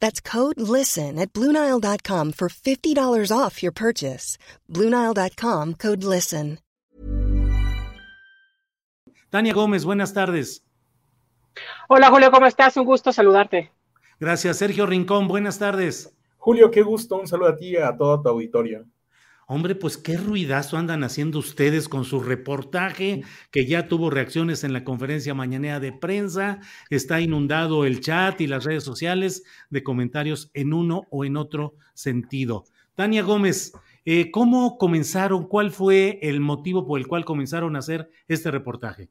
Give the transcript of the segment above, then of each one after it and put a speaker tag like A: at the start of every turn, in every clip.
A: That's code LISTEN at Bluenile.com for $50 off your purchase. Bluenile.com code LISTEN.
B: Tania Gómez, buenas tardes.
C: Hola Julio, ¿cómo estás? Un gusto saludarte.
B: Gracias. Sergio Rincón, buenas tardes.
D: Julio, qué gusto. Un saludo a ti y a todo tu auditorio.
B: Hombre, pues qué ruidazo andan haciendo ustedes con su reportaje, que ya tuvo reacciones en la conferencia mañanera de prensa, está inundado el chat y las redes sociales de comentarios en uno o en otro sentido. Tania Gómez, eh, ¿cómo comenzaron? ¿Cuál fue el motivo por el cual comenzaron a hacer este reportaje?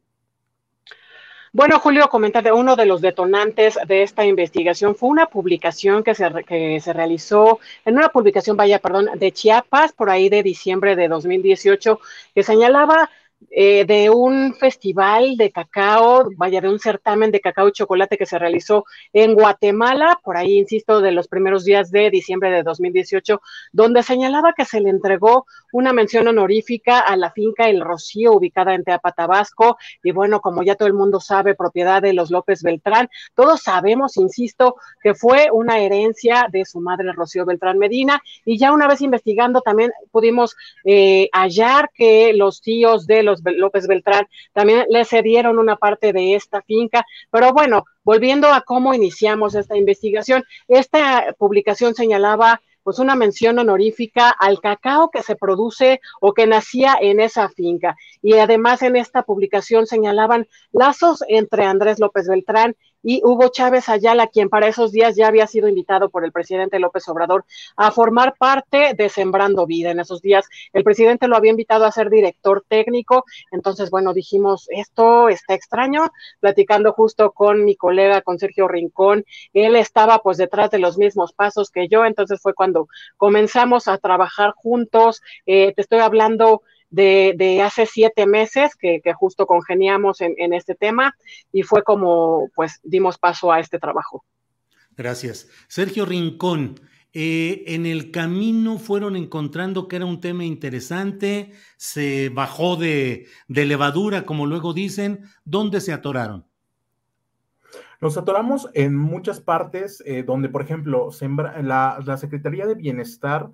C: Bueno, Julio, comentate, uno de los detonantes de esta investigación fue una publicación que se, que se realizó, en una publicación, vaya, perdón, de Chiapas, por ahí de diciembre de 2018, que señalaba eh, de un festival de cacao, vaya, de un certamen de cacao y chocolate que se realizó en Guatemala, por ahí, insisto, de los primeros días de diciembre de 2018, donde señalaba que se le entregó una mención honorífica a la finca El Rocío, ubicada en Teapa, Tabasco, y bueno, como ya todo el mundo sabe, propiedad de los López Beltrán, todos sabemos, insisto, que fue una herencia de su madre Rocío Beltrán Medina, y ya una vez investigando también pudimos eh, hallar que los tíos de López Beltrán también le cedieron una parte de esta finca, pero bueno, volviendo a cómo iniciamos esta investigación, esta publicación señalaba pues una mención honorífica al cacao que se produce o que nacía en esa finca. Y además en esta publicación señalaban lazos entre Andrés López Beltrán y Hugo Chávez Ayala, quien para esos días ya había sido invitado por el presidente López Obrador a formar parte de Sembrando Vida. En esos días el presidente lo había invitado a ser director técnico, entonces, bueno, dijimos, esto está extraño, platicando justo con mi colega, con Sergio Rincón, él estaba pues detrás de los mismos pasos que yo, entonces fue cuando comenzamos a trabajar juntos, eh, te estoy hablando de, hace siete meses que, justo congeniamos en, este tema y fue como pues dimos paso a este trabajo.
B: Gracias. Sergio Rincón, eh, en el camino fueron encontrando que era un tema interesante, se bajó de, levadura, como luego dicen, ¿dónde se atoraron?
D: Nos atoramos en muchas partes eh, donde, por ejemplo, la, la Secretaría de Bienestar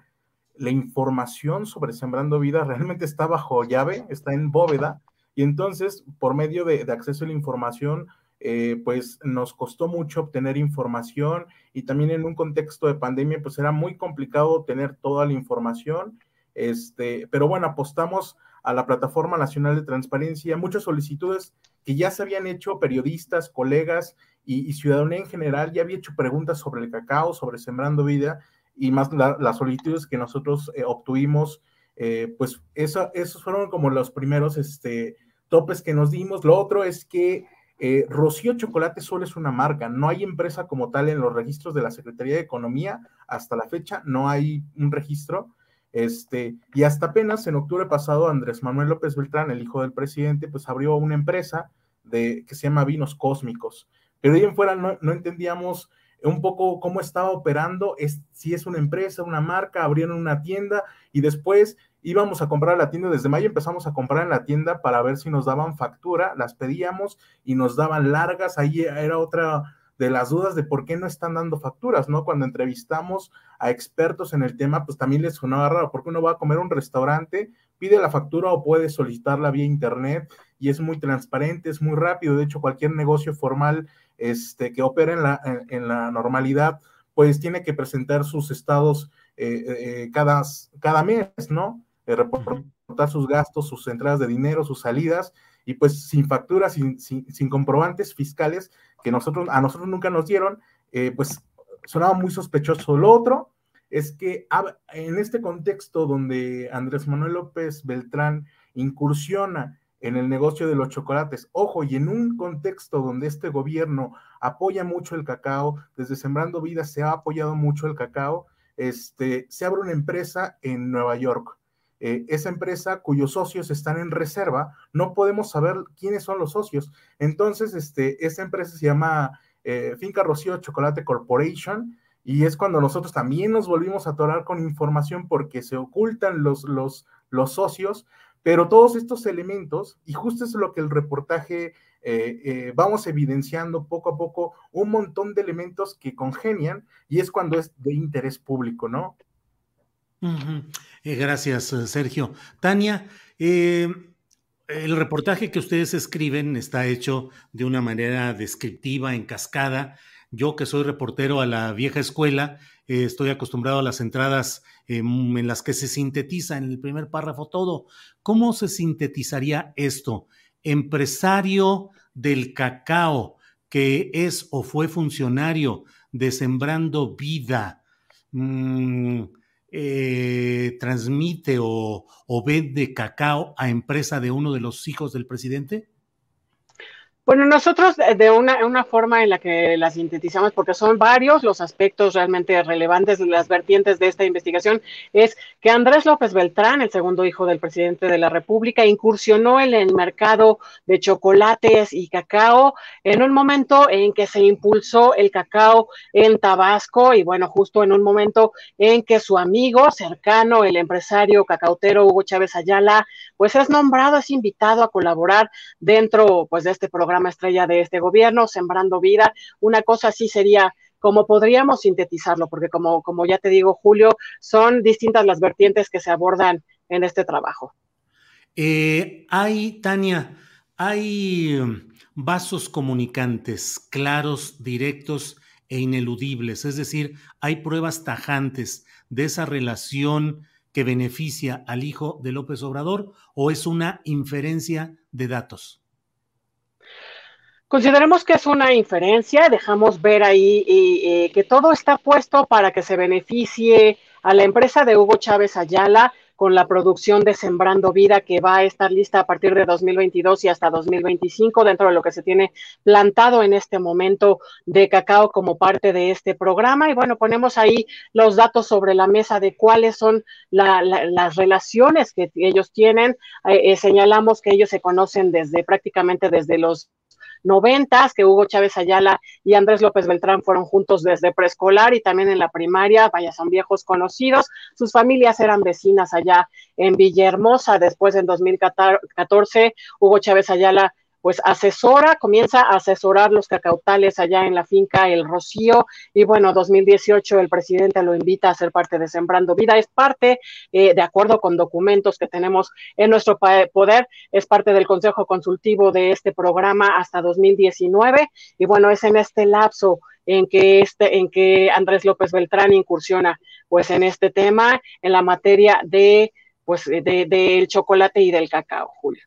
D: la información sobre Sembrando Vida realmente está bajo llave, está en bóveda, y entonces por medio de, acceso a la información, eh, pues nos costó mucho obtener información y también en un contexto de pandemia, pues era muy complicado tener toda la información, este, pero bueno, apostamos a la Plataforma Nacional de Transparencia, muchas solicitudes que ya se habían hecho periodistas, colegas y, y ciudadanía en general, ya había hecho preguntas sobre el cacao, sobre Sembrando Vida, y más las solicitudes que nosotros eh, obtuvimos, eh, pues eso, esos fueron como los primeros este, topes que nos dimos. Lo otro es que eh, Rocío Chocolate solo es una marca, no hay empresa como tal en los registros de la Secretaría de Economía, hasta la fecha no hay un registro. Este, y hasta apenas en octubre pasado, Andrés Manuel López Beltrán, el hijo del presidente, pues abrió una empresa de, que se llama Vinos Cósmicos. Pero ahí en fuera no, no entendíamos un poco cómo estaba operando, es, si es una empresa, una marca, abrieron una tienda y después íbamos a comprar la tienda, desde mayo empezamos a comprar en la tienda para ver si nos daban factura, las pedíamos y nos daban largas, ahí era otra de las dudas de por qué no están dando facturas, ¿no? Cuando entrevistamos a expertos en el tema, pues también les sonaba raro, porque uno va a comer a un restaurante, pide la factura o puede solicitarla vía internet y es muy transparente, es muy rápido, de hecho cualquier negocio formal este, que opera en la, en, la normalidad, pues tiene que presentar sus estados cada, cada mes, ¿no? reportar sus gastos, sus entradas de dinero, sus salidas, y pues sin facturas, sin, sin, comprobantes fiscales que nosotros, a nosotros nunca nos dieron, pues sonaba muy sospechoso. Lo otro es que en este contexto donde Andrés Manuel López Beltrán incursiona en el negocio de los chocolates, ojo, y en un contexto donde este gobierno apoya mucho el cacao, desde Sembrando Vida se ha apoyado mucho el cacao, este, se abre una empresa en Nueva York. Eh, esa empresa cuyos socios están en reserva, no podemos saber quiénes son los socios. Entonces, este, esa empresa se llama eh, Finca Rocío Chocolate Corporation, y es cuando nosotros también nos volvimos a atorar con información porque se ocultan los, los, los socios, pero todos estos elementos, y justo es lo que el reportaje eh, eh, vamos evidenciando poco a poco, un montón de elementos que congenian y es cuando es de interés público, ¿no?
B: gracias, Sergio. Tania, el reportaje que ustedes escriben está hecho de una manera descriptiva, en cascada, yo que soy reportero a la vieja escuela, eh, estoy acostumbrado a las entradas em, en las que se sintetiza en el primer párrafo todo. ¿Cómo se sintetizaría esto? Empresario del cacao que es o fue funcionario de Sembrando Vida, mm, eh, transmite o, o vende cacao a empresa de uno de los hijos del presidente?
C: Bueno, nosotros de una, una, forma en la que la sintetizamos, porque son varios los aspectos realmente relevantes las vertientes de esta investigación, es que Andrés López Beltrán, el segundo hijo del presidente de la República, incursionó en el mercado de chocolates y cacao en un momento en que se impulsó el cacao en Tabasco y bueno, justo en un momento en que su amigo cercano, el empresario cacautero Hugo Chávez Ayala, pues es nombrado, es invitado a colaborar dentro pues de este programa estrella de este gobierno, Sembrando Vida. Una cosa así sería como podríamos sintetizarlo, porque como, como ya te digo, Julio, son distintas las vertientes que se abordan en este trabajo.
B: Eh, hay, Tania, hay um, vasos comunicantes claros, directos e ineludibles, es decir, hay pruebas tajantes de esa relación que beneficia al hijo de López Obrador o es una inferencia de datos?
C: Consideremos que es una inferencia, dejamos ver ahí eh, que todo está puesto para que se beneficie a la empresa de Hugo Chávez Ayala con la producción de Sembrando Vida que va a estar lista a partir de 2022 y hasta 2025 dentro de lo que se tiene plantado en este momento de cacao como parte de este programa. Y bueno, ponemos ahí los datos sobre la mesa de cuáles son las relaciones que ellos tienen. Eh, eh, señalamos que ellos se conocen desde prácticamente desde los noventas, que Hugo Chávez Ayala y Andrés López Beltrán fueron juntos desde preescolar y también en la primaria, vaya, son viejos conocidos. Sus familias eran vecinas allá en Villahermosa. Después, en 2014, Hugo Chávez Ayala pues asesora, comienza a asesorar los cacautales allá en la finca El Rocío. Y bueno, 2018 el presidente lo invita a ser parte de Sembrando Vida, es parte, eh, de acuerdo con documentos que tenemos en nuestro poder, es parte del Consejo Consultivo de este programa hasta 2019 y bueno, es en este lapso en que este, en que Andrés López Beltrán incursiona pues en este tema, en la materia de pues del de, chocolate y del cacao, Julio.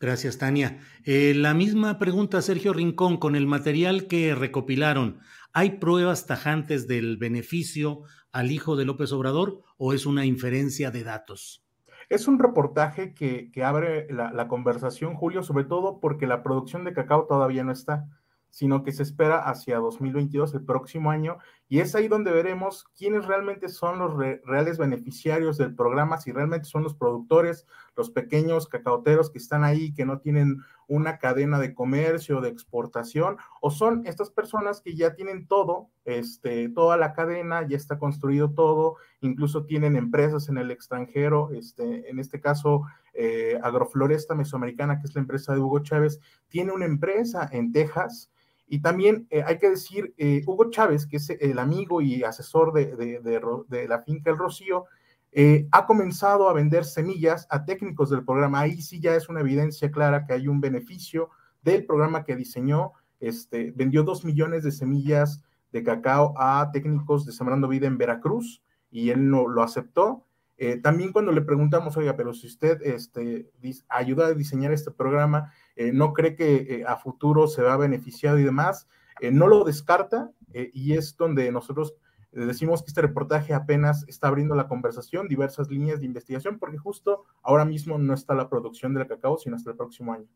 B: Gracias, Tania. Eh, la misma pregunta, Sergio Rincón, con el material que recopilaron, ¿hay pruebas tajantes del beneficio al hijo de López Obrador o es una inferencia de datos?
D: Es un reportaje que, abre la, la, conversación, Julio, sobre todo porque la producción de cacao todavía no está sino que se espera hacia 2022, el próximo año, y es ahí donde veremos quiénes realmente son los reales beneficiarios del programa, si realmente son los productores, los pequeños cacaoteros que están ahí, que no tienen una cadena de comercio, de exportación, o son estas personas que ya tienen todo, este, toda la cadena, ya está construido todo, incluso tienen empresas en el extranjero, este, en este caso, eh, Agrofloresta Mesoamericana, que es la empresa de Hugo Chávez, tiene una empresa en Texas, y también eh, hay que decir, eh, Hugo Chávez, que es el amigo y asesor de, la finca El Rocío, eh, ha comenzado a vender semillas a técnicos del programa. Ahí sí ya es una evidencia clara que hay un beneficio del programa que diseñó. Este, vendió dos millones de semillas de cacao a técnicos de Sembrando Vida en Veracruz y él no lo aceptó. Eh, también cuando le preguntamos, oiga, pero si usted este, ayuda a diseñar este programa, eh, ¿no cree que a futuro se va beneficiado y demás? no lo descarta y es donde nosotros decimos que este reportaje apenas está abriendo la conversación, diversas líneas de investigación, porque justo ahora mismo no está la producción del cacao, sino hasta el próximo año.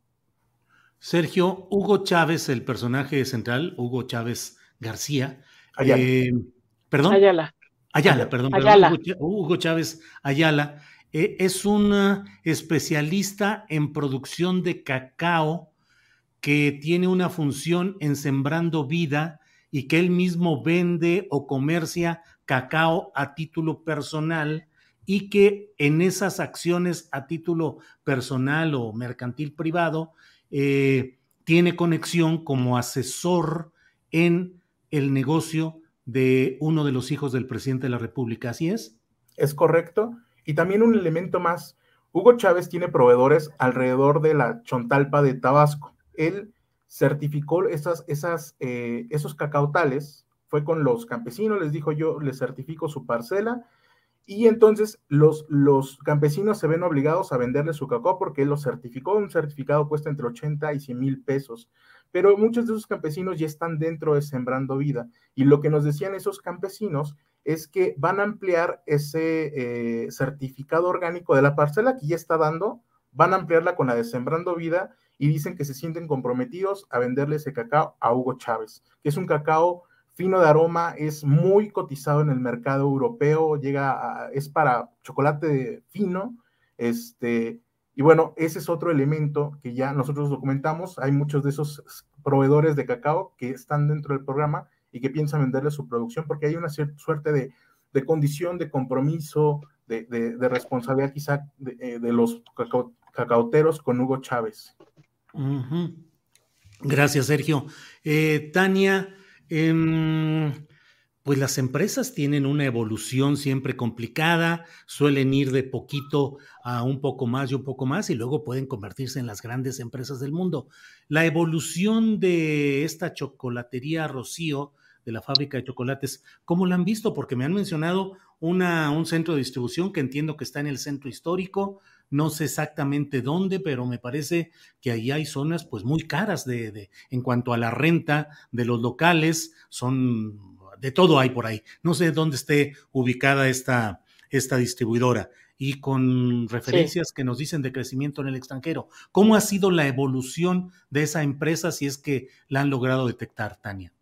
B: Sergio, Hugo Chávez, el personaje central, Hugo Chávez García, eh, perdón.
C: Ayala.
B: Ayala, perdón, Hugo, Chávez Ayala eh, es un especialista en producción de cacao que tiene una función en sembrando vida y que él mismo vende o comercia cacao a título personal y que en esas acciones a título personal o mercantil privado eh, tiene conexión como asesor en el negocio de uno de los hijos del presidente de la República. ¿Así es?
D: Es correcto. Y también un elemento más. Hugo Chávez tiene proveedores alrededor de la Chontalpa de Tabasco. Él certificó esas, esas, eh, esos cacautales, fue con los campesinos, les dijo yo, les certifico su parcela y entonces los, los campesinos se ven obligados a venderle su cacao porque él lo certificó. Un certificado cuesta entre 80 y 100 mil pesos. Pero muchos de esos campesinos ya están dentro de Sembrando Vida. Y lo que nos decían esos campesinos es que van a ampliar ese eh, certificado orgánico de la parcela que ya está dando, van a ampliarla con la de Sembrando Vida y dicen que se sienten comprometidos a venderle ese cacao a Hugo Chávez, que es un cacao fino de aroma, es muy cotizado en el mercado europeo, llega a, es para chocolate fino, este, y bueno, ese es otro elemento que ya nosotros documentamos, hay muchos de esos proveedores de cacao que están dentro del programa y que piensan venderle su producción porque hay una cierta suerte de, condición, de compromiso, de, responsabilidad quizá de, eh, los cacauteros con Hugo Chávez.
B: Gracias, Sergio. Eh, Tania, Em, pues las empresas tienen una evolución siempre complicada, suelen ir de poquito a un poco más y un poco más y luego pueden convertirse en las grandes empresas del mundo. La evolución de esta chocolatería Rocío, de la fábrica de chocolates, ¿cómo la han visto? Porque me han mencionado una, un centro de distribución que entiendo que está en el centro histórico, no sé exactamente dónde, pero me parece que ahí hay zonas pues muy caras de, en cuanto a la renta de los locales, son de todo hay por ahí. No sé dónde esté ubicada esta, esta distribuidora y con referencias que nos dicen de crecimiento en el extranjero. ¿Cómo ha sido la evolución de esa empresa si es que la han logrado detectar, Tania?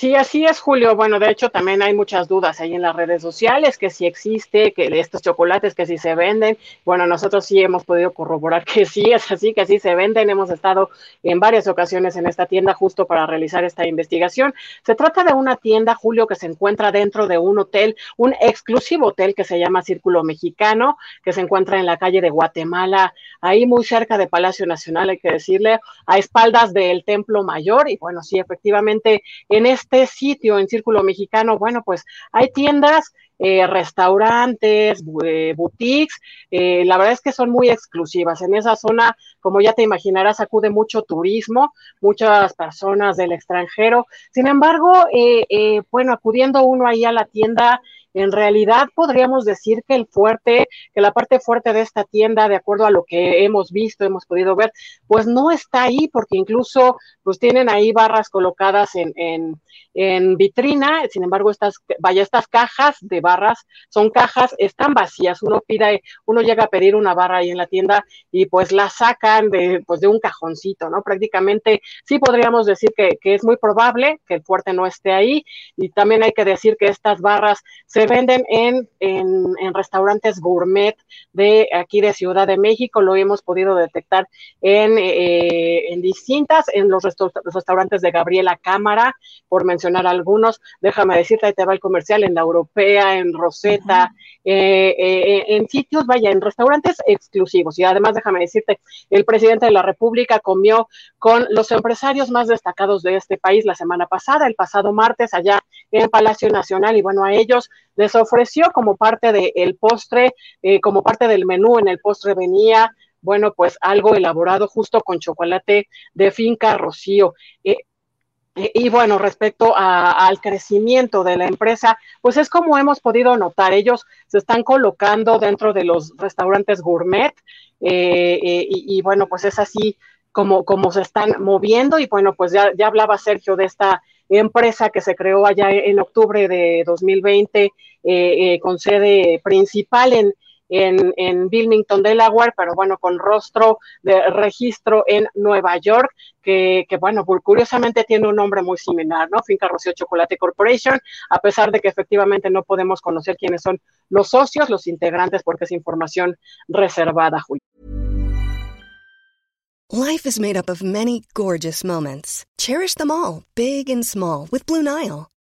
C: Sí, así es, Julio. Bueno, de hecho, también hay muchas dudas ahí en las redes sociales, que si existe, que estos chocolates, que si se venden. Bueno, nosotros sí hemos podido corroborar que sí es así, que sí se venden. Hemos estado en varias ocasiones en esta tienda justo para realizar esta investigación. Se trata de una tienda, Julio, que se encuentra dentro de un hotel, un exclusivo hotel que se llama Círculo Mexicano, que se encuentra en la calle de Guatemala, ahí muy cerca de Palacio Nacional, hay que decirle, a espaldas del Templo Mayor. Y bueno, sí, efectivamente, en este este sitio en Círculo Mexicano, bueno, pues hay tiendas, eh, restaurantes, eh, boutiques, eh, la verdad es que son muy exclusivas. En esa zona, como ya te imaginarás, acude mucho turismo, muchas personas del extranjero. Sin embargo, bueno, acudiendo uno ahí a la tienda, en realidad podríamos decir que el fuerte, que la parte fuerte de esta tienda, de acuerdo a lo que hemos visto, hemos podido ver, pues no está ahí, porque incluso pues tienen ahí barras colocadas en, en, en vitrina, sin embargo, estas, vaya, estas cajas de barras son cajas, están vacías, uno pide, uno llega a pedir una barra ahí en la tienda y pues la sacan de, pues de un cajoncito, ¿no? Prácticamente sí podríamos decir que, que es muy probable que el fuerte no esté ahí. Y también hay que decir que estas barras se se venden en, en, restaurantes gourmet de aquí de Ciudad de México, lo hemos podido detectar en, eh, en distintas, en los, restaurantes de Gabriela Cámara, por mencionar algunos, déjame decirte, ahí te va el comercial, en la Europea, en Rosetta, eh, eh, en sitios, vaya, en restaurantes exclusivos. Y además, déjame decirte, el presidente de la República comió con los empresarios más destacados de este país la semana pasada, el pasado martes, allá en Palacio Nacional, y bueno, a ellos les ofreció como parte del postre, eh, como parte del menú, en el postre venía, bueno, pues algo elaborado justo con chocolate de finca Rocío. Eh, Y, bueno, respecto al crecimiento de la empresa, pues es como hemos podido notar, ellos se están colocando dentro de los restaurantes gourmet eh, eh, y, bueno, pues es así como, como se están moviendo y bueno, pues ya, ya hablaba Sergio de esta empresa que se creó allá en octubre de 2020 eh, con sede principal en, en, en Delaware, pero bueno, con rostro de registro en Nueva York, que, que, bueno, curiosamente tiene un nombre muy similar, ¿no? Finca Rocío Chocolate Corporation, a pesar de que efectivamente no podemos conocer quiénes son los socios, los integrantes, porque es información reservada, Julio.
A: Life is made up of many gorgeous moments. Cherish them all, big and small, with Blue Nile.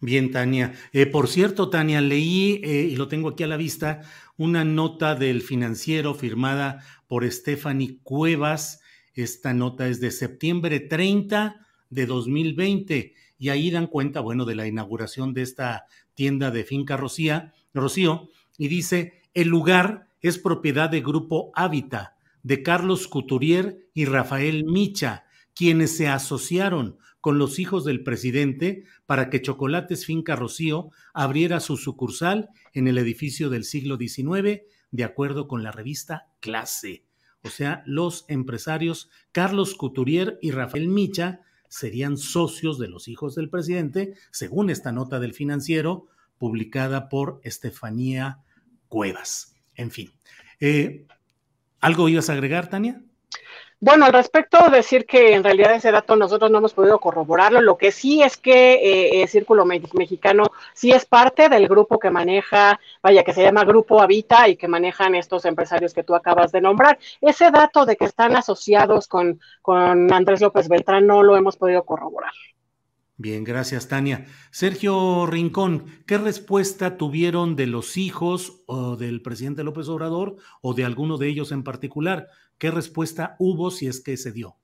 B: Bien, Tania. Eh, por cierto, Tania, leí, eh, y lo tengo aquí a la vista, una nota del financiero firmada por Stephanie Cuevas. Esta nota es de septiembre 30 de 2020 y ahí dan cuenta, bueno, de la inauguración de esta tienda de Finca Rocía, Rocío y dice, el lugar es propiedad de Grupo Hábitat, de Carlos Couturier y Rafael Micha, quienes se asociaron con los hijos del presidente para que Chocolates Finca Rocío abriera su sucursal en el edificio del siglo XIX, de acuerdo con la revista Clase. O sea, los empresarios Carlos Couturier y Rafael Micha serían socios de los hijos del presidente, según esta nota del financiero publicada por Estefanía Cuevas. En fin. Eh, ¿Algo ibas a agregar, Tania?
C: Bueno, al respecto, decir que en realidad ese dato nosotros no hemos podido corroborarlo. Lo que sí es que eh, el Círculo Mexicano sí es parte del grupo que maneja, vaya, que se llama Grupo Habita y que manejan estos empresarios que tú acabas de nombrar. Ese dato de que están asociados con, con Andrés López Beltrán no lo hemos podido corroborar.
B: Bien, gracias, Tania. Sergio Rincón, ¿qué respuesta tuvieron de los hijos o del presidente López Obrador o de alguno de ellos en particular? ¿Qué respuesta hubo si es que se dio?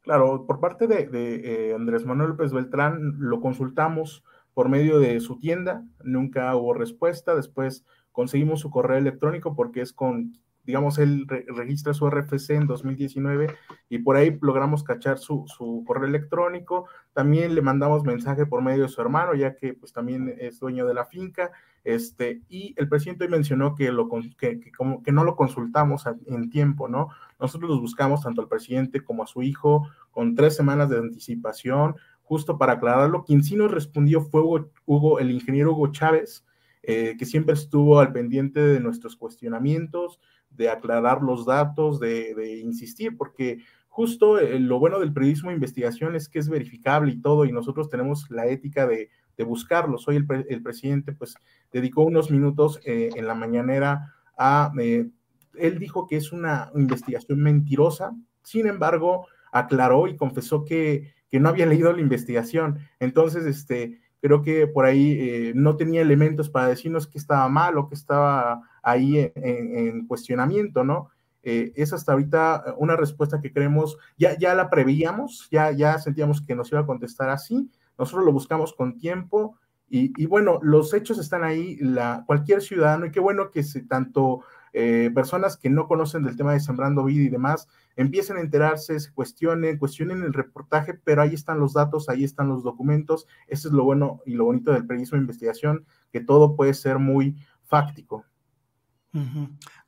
D: Claro, por parte de, eh, Andrés Manuel López Beltrán lo consultamos por medio de su tienda, nunca hubo respuesta, después conseguimos su correo electrónico porque es con, digamos, él registra su RFC en 2019 y por ahí logramos cachar su, su, correo electrónico, también le mandamos mensaje por medio de su hermano, ya que pues también es dueño de la finca, este, y el presidente mencionó que, lo, que, como, que no lo consultamos en tiempo, ¿no? Nosotros los buscamos tanto al presidente como a su hijo con tres semanas de anticipación, justo para aclararlo. Quien sí nos respondió fue Hugo, el ingeniero Hugo Chávez, eh, que siempre estuvo al pendiente de nuestros cuestionamientos, de aclarar los datos, de, insistir, porque justo eh, lo bueno del periodismo de investigación es que es verificable y todo, y nosotros tenemos la ética de de buscarlos. Hoy el, presidente pues dedicó unos minutos eh, en la mañanera a, eh, él dijo que es una investigación mentirosa, sin embargo, aclaró y confesó que, que no había leído la investigación. Entonces, este, creo que por ahí eh, no tenía elementos para decirnos que estaba mal o que estaba ahí en, cuestionamiento, ¿no? Es hasta ahorita una respuesta que creemos, ya, ya la preveíamos, ya, ya sentíamos que nos iba a contestar así, nosotros lo buscamos con tiempo y, bueno, los hechos están ahí, la, cualquier ciudadano, y qué bueno que se, tanto eh, personas que no conocen del tema de Sembrando Vida y demás, empiecen a enterarse, se cuestionen, cuestionen el reportaje, pero ahí están los datos, ahí están los documentos, eso es lo bueno y lo bonito del periodismo de investigación, que todo puede ser muy fáctico.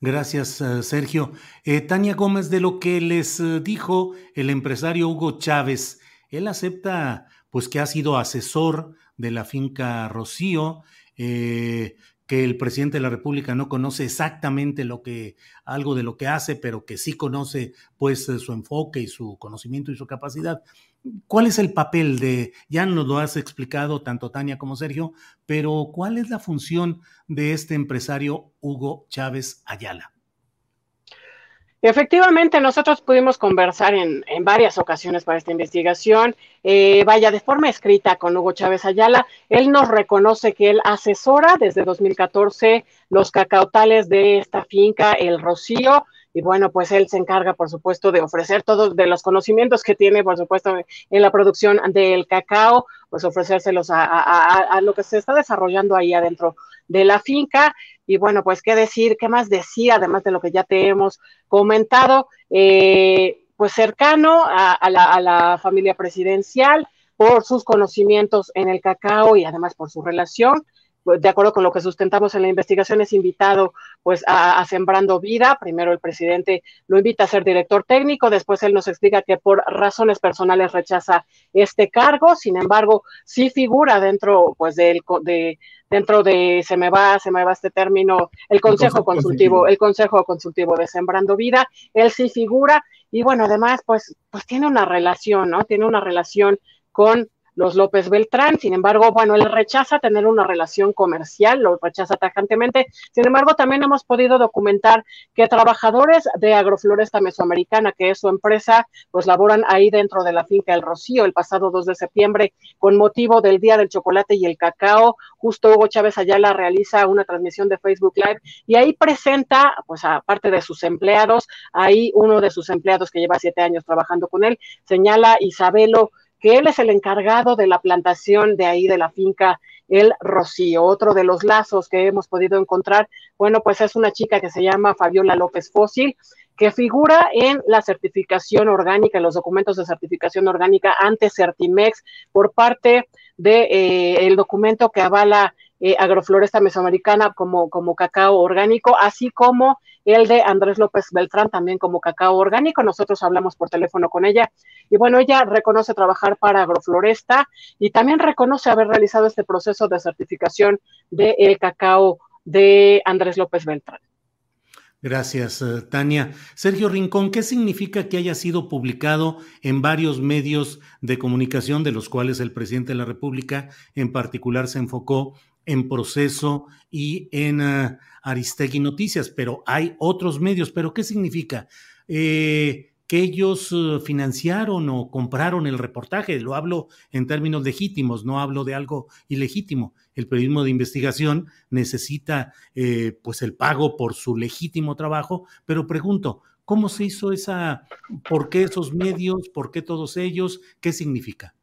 B: Gracias, eh, Sergio. Eh, Tania Gómez, de lo que les dijo el empresario Hugo Chávez, él acepta pues que ha sido asesor de la finca Rocío, eh, que el presidente de la República no conoce exactamente lo que, algo de lo que hace, pero que sí conoce pues su enfoque y su conocimiento y su capacidad. ¿Cuál es el papel de, ya nos lo has explicado tanto Tania como Sergio, pero cuál es la función de este empresario Hugo Chávez Ayala?
C: Efectivamente, nosotros pudimos conversar en, en varias ocasiones para esta investigación, eh, vaya de forma escrita con Hugo Chávez Ayala. Él nos reconoce que él asesora desde 2014 los cacautales de esta finca, el Rocío, y bueno, pues él se encarga, por supuesto, de ofrecer todos de los conocimientos que tiene, por supuesto, en la producción del cacao, pues ofrecérselos a, lo que se está desarrollando ahí adentro de la finca. Y bueno, pues qué decir, qué más decir, además de lo que ya te hemos comentado, eh, pues cercano a, a, la, a la familia presidencial por sus conocimientos en el cacao y además por su relación de acuerdo con lo que sustentamos en la investigación, es invitado pues a, a, Sembrando Vida. Primero el presidente lo invita a ser director técnico, después él nos explica que por razones personales rechaza este cargo, sin embargo, sí figura dentro pues del de, dentro de se me va, se me va este término, el consejo, el consejo consultivo, consultivo. el consejo consultivo de Sembrando Vida, él sí figura y bueno, además pues pues tiene una relación, ¿no? Tiene una relación con los López Beltrán. Sin embargo, bueno, él rechaza tener una relación comercial, lo rechaza tajantemente. Sin embargo, también hemos podido documentar que trabajadores de Agrofloresta Mesoamericana, que es su empresa, pues laboran ahí dentro de la finca El Rocío el pasado 2 de septiembre con motivo del Día del Chocolate y el Cacao. Justo Hugo Chávez Ayala realiza una transmisión de Facebook Live y ahí presenta, pues aparte de sus empleados, ahí uno de sus empleados que lleva siete años trabajando con él, señala Isabelo que él es el encargado de la plantación de ahí de la finca El Rocío. Otro de los lazos que hemos podido encontrar, bueno, pues es una chica que se llama Fabiola López Fósil, que figura en la certificación orgánica, en los documentos de certificación orgánica ante Certimex por parte del de, eh, documento que avala eh, agrofloresta mesoamericana como, como cacao orgánico, así como el de Andrés López Beltrán también como cacao orgánico. Nosotros hablamos por teléfono con ella y bueno, ella reconoce trabajar para agrofloresta y también reconoce haber realizado este proceso de certificación del de cacao de Andrés López Beltrán.
B: Gracias, uh, Tania. Sergio Rincón, ¿qué significa que haya sido publicado en varios medios de comunicación, de los cuales el presidente de la República en particular se enfocó en proceso y en uh, Aristegui Noticias, pero hay otros medios. ¿Pero qué significa? Eh, que ellos uh, financiaron o compraron el reportaje. Lo hablo en términos legítimos, no hablo de algo ilegítimo. El periodismo de investigación necesita eh, pues el pago por su legítimo trabajo, pero pregunto, ¿cómo se hizo esa, por qué esos medios, por qué todos ellos, qué significa?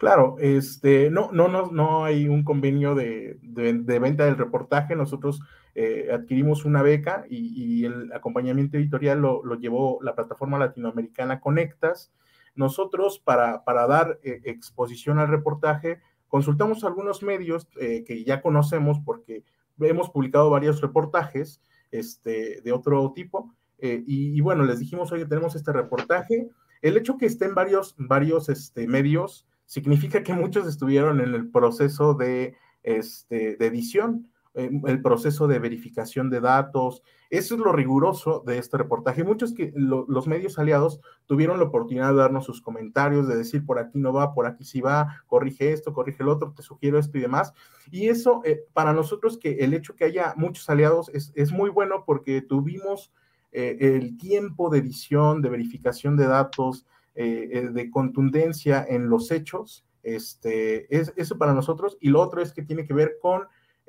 D: Claro, este, no, no, no, no hay un convenio de, de, venta del reportaje. Nosotros eh, adquirimos una beca y, el acompañamiento editorial lo, lo, llevó la plataforma latinoamericana Conectas. Nosotros, para, para dar eh, exposición al reportaje, consultamos algunos medios eh, que ya conocemos porque hemos publicado varios reportajes este, de otro tipo. Y, y, bueno, les dijimos, oye, tenemos este reportaje. El hecho que esté en varios, varios este, medios significa que muchos estuvieron en el proceso de, este, de edición, el proceso de verificación de datos. Eso es lo riguroso de este reportaje. Muchos que lo, los medios aliados tuvieron la oportunidad de darnos sus comentarios, de decir por aquí no va, por aquí sí va, corrige esto, corrige el otro, te sugiero esto y demás. Y eso, eh, para nosotros, que el hecho que haya muchos aliados es, es muy bueno porque tuvimos eh, el tiempo de edición, de verificación de datos, eh, de contundencia en los hechos, este, es eso para nosotros. Y lo otro es que tiene que ver con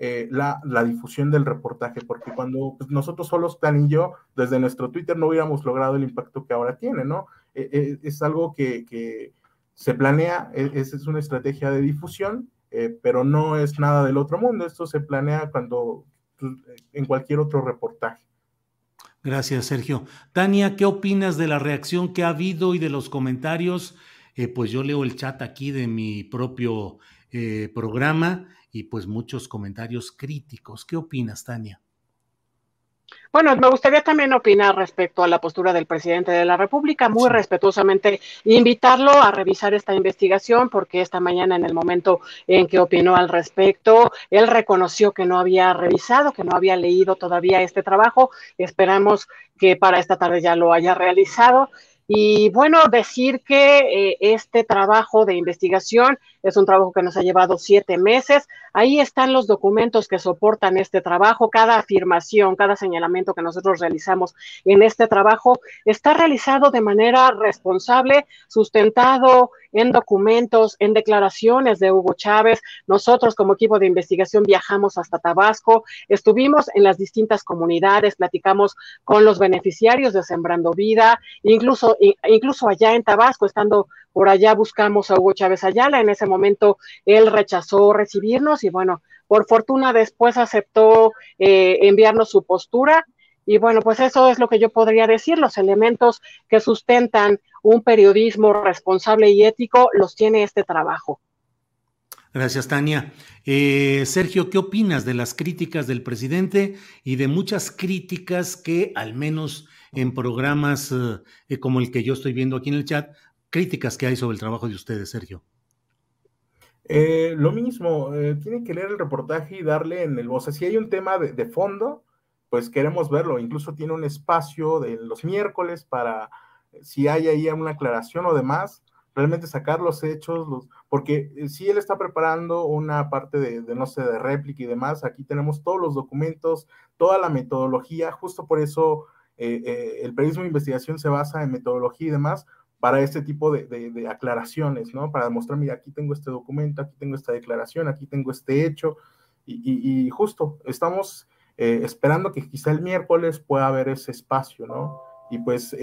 D: eh, la, la, difusión del reportaje, porque cuando pues, nosotros solos, Plan y yo, desde nuestro Twitter no hubiéramos logrado el impacto que ahora tiene, ¿no? Eh, eh, es algo que, que, se planea, es, es, una estrategia de difusión, pero no es nada del otro mundo, esto se planea cuando, pues, en cualquier otro reportaje.
B: Gracias, Sergio. Tania, ¿qué opinas de la reacción que ha habido y de los comentarios? Eh, pues yo leo el chat aquí de mi propio eh, programa y pues muchos comentarios críticos. ¿Qué opinas, Tania?
C: Bueno, me gustaría también opinar respecto a la postura del presidente de la República, muy respetuosamente invitarlo a revisar esta investigación, porque esta mañana en el momento en que opinó al respecto, él reconoció que no había revisado, que no había leído todavía este trabajo. Esperamos que para esta tarde ya lo haya realizado. Y bueno, decir que eh, este trabajo de investigación es un trabajo que nos ha llevado siete meses. Ahí están los documentos que soportan este trabajo. Cada afirmación, cada señalamiento que nosotros realizamos en este trabajo está realizado de manera responsable, sustentado en documentos, en declaraciones de Hugo Chávez. Nosotros como equipo de investigación viajamos hasta Tabasco, estuvimos en las distintas comunidades, platicamos con los beneficiarios de Sembrando Vida, incluso, incluso allá en Tabasco, estando por allá buscamos a Hugo Chávez Ayala. En ese momento él rechazó recibirnos y bueno, por fortuna después aceptó eh, enviarnos su postura. Y bueno, pues eso es lo que yo podría decir. Los elementos que sustentan un periodismo responsable y ético los tiene este trabajo.
B: Gracias, Tania. Eh, Sergio, ¿qué opinas de las críticas del presidente y de muchas críticas que, al menos en programas eh, como el que yo estoy viendo aquí en el chat, críticas que hay sobre el trabajo de ustedes, Sergio?
D: Eh, lo mismo, tiene que leer el reportaje y darle en el voz. Si hay un tema de, de, fondo, pues queremos verlo. Incluso tiene un espacio de los miércoles para si hay ahí una aclaración o demás, realmente sacar los hechos, los, porque eh, si él está preparando una parte de, no sé, de réplica y demás, aquí tenemos todos los documentos, toda la metodología, justo por eso eh, eh, el periodismo de investigación se basa en metodología y demás para este tipo de, aclaraciones, ¿no? Para demostrar, mira, aquí tengo este documento, aquí tengo esta declaración, aquí tengo este hecho, y, justo estamos esperando que quizá el miércoles pueda haber ese espacio, ¿no? Y pues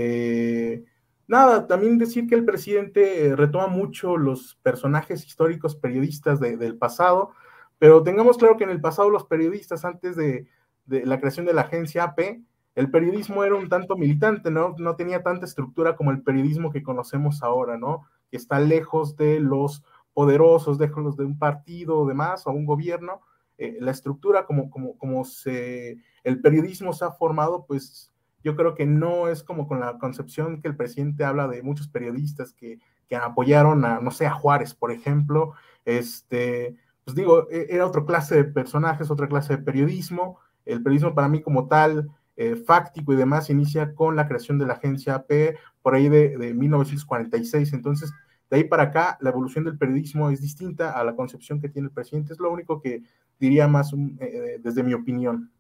D: nada, también decir que el presidente eh, retoma mucho los personajes históricos periodistas del pasado, pero tengamos claro que en el pasado los periodistas, antes de, la creación de la agencia AP, el periodismo era un tanto militante, ¿no? No tenía tanta estructura como el periodismo que conocemos ahora, ¿no? Que está lejos de los poderosos, lejos de un partido o demás, o un gobierno. Eh, la estructura como, como, como se, el periodismo se ha formado, pues yo creo que no es como con la concepción que el presidente habla de muchos periodistas que, apoyaron a, no sé, a Juárez, por ejemplo, este, pues digo, e, era otra clase de personajes, otra clase de periodismo. El periodismo para mí como tal, eh, fáctico y demás, inicia con la creación de la agencia AP por ahí de, 1946. Entonces, de ahí para acá, la evolución del periodismo es distinta a la concepción que tiene el presidente. Es lo único que diría más eh, desde mi opinión.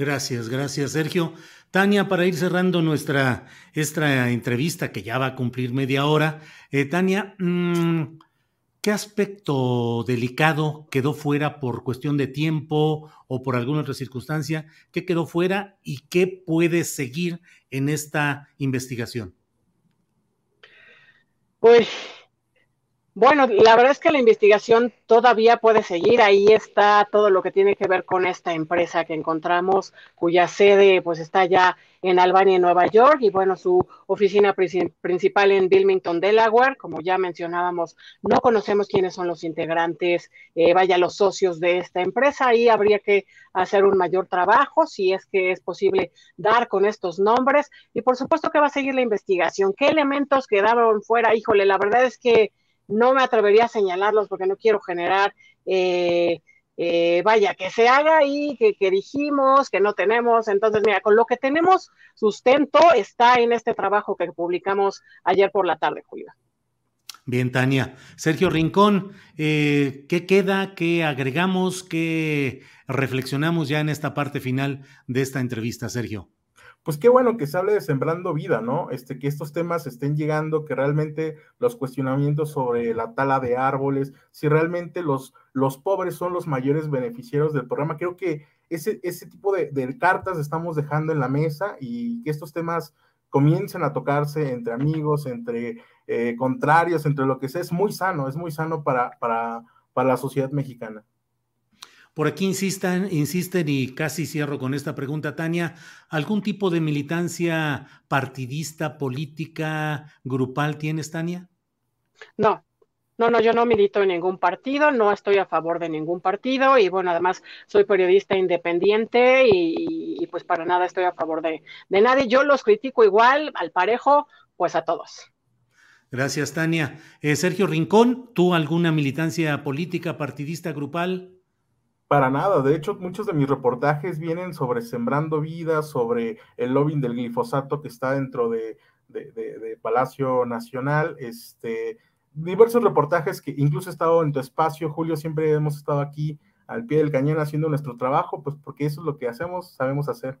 B: Gracias, gracias, Sergio. Tania, para ir cerrando nuestra esta entrevista, que ya va a cumplir media hora, eh, Tania, mm, ¿qué aspecto delicado quedó fuera por cuestión de tiempo o por alguna otra circunstancia? ¿Qué quedó fuera y qué puede seguir en esta investigación?
C: Pues bueno, la verdad es que la investigación todavía puede seguir. Ahí está todo lo que tiene que ver con esta empresa que encontramos, cuya sede pues está ya en Albany, en Nueva York, y bueno, su oficina principal en Wilmington, Delaware. Como ya mencionábamos, no conocemos quiénes son los integrantes, eh, vaya, los socios de esta empresa. Ahí habría que hacer un mayor trabajo, si es que es posible dar con estos nombres. Y por supuesto que va a seguir la investigación. ¿Qué elementos quedaron fuera? Híjole, la verdad es que no me atrevería a señalarlos porque no quiero generar, eh, eh, vaya, que se haga ahí, que, dijimos, que no tenemos. Entonces, mira, con lo que tenemos sustento está en este trabajo que publicamos ayer por la tarde, Julio.
B: Bien, Tania. Sergio Rincón, eh, ¿qué queda? ¿Qué agregamos? ¿Qué reflexionamos ya en esta parte final de esta entrevista, Sergio?
D: Pues qué bueno que se hable de sembrando vida, ¿no? Este, que estos temas estén llegando, que realmente los cuestionamientos sobre la tala de árboles, si realmente los, los pobres son los mayores beneficiarios del programa, creo que ese, ese tipo de, cartas estamos dejando en la mesa y que estos temas comiencen a tocarse entre amigos, entre eh, contrarios, entre lo que sea, es muy sano, es muy sano para, para, para la sociedad mexicana.
B: Por aquí insistan, insisten y casi cierro con esta pregunta, Tania, ¿algún tipo de militancia partidista, política, grupal tienes, Tania?
C: No, No, no, yo no milito en ningún partido, no estoy a favor de ningún partido y bueno, además soy periodista independiente y, pues para nada estoy a favor de, de nadie. Yo los critico igual, al parejo, pues a todos.
B: Gracias, Tania. Eh, Sergio Rincón, ¿tú alguna militancia política, partidista, grupal?
D: Para nada, de hecho muchos de mis reportajes vienen sobre Sembrando Vida, sobre el lobbying del glifosato que está dentro de, de Palacio Nacional, este, diversos reportajes que incluso he estado en tu espacio, Julio, siempre hemos estado aquí al pie del cañón haciendo nuestro trabajo, pues porque eso es lo que hacemos, sabemos hacer.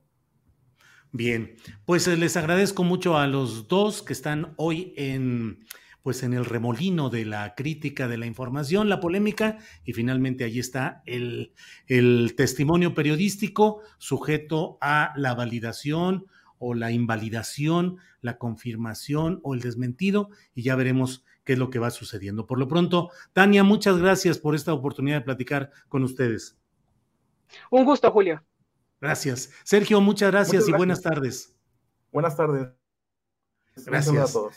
B: Bien, pues eh, les agradezco mucho a los dos que están hoy en pues en el remolino de la crítica de la información, la polémica, y finalmente ahí está el, el testimonio periodístico sujeto a la validación o la invalidación, la confirmación o el desmentido, y ya veremos qué es lo que va sucediendo. Por lo pronto, Tania, muchas gracias por esta oportunidad de platicar con ustedes.
C: Un gusto, Julio.
B: Gracias. Sergio, muchas gracias, y buenas tardes.
D: Buenas tardes.
B: Gracias a todos.